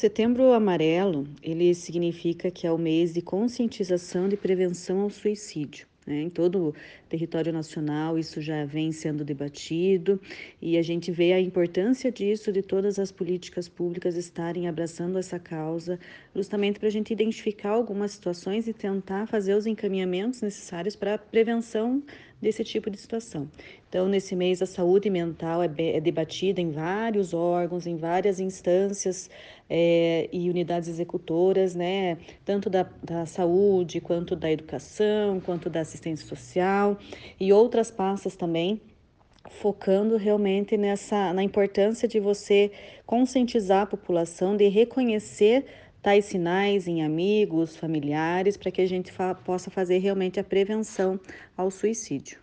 Setembro Amarelo, ele significa que é o mês de conscientização de prevenção ao suicídio. Né? Em todo o território nacional, isso já vem sendo debatido e a gente vê a importância disso, de todas as políticas públicas estarem abraçando essa causa, justamente para a gente identificar algumas situações e tentar fazer os encaminhamentos necessários para a prevenção desse tipo de situação. Então, nesse mês, a saúde mental é, é debatida em vários órgãos, em várias instâncias é, e unidades executoras, né? Tanto da, da saúde, quanto da educação, quanto da assistência social e outras pastas também focando realmente nessa na importância de você conscientizar a população de reconhecer tais sinais em amigos, familiares, para que a gente fa possa fazer realmente a prevenção ao suicídio.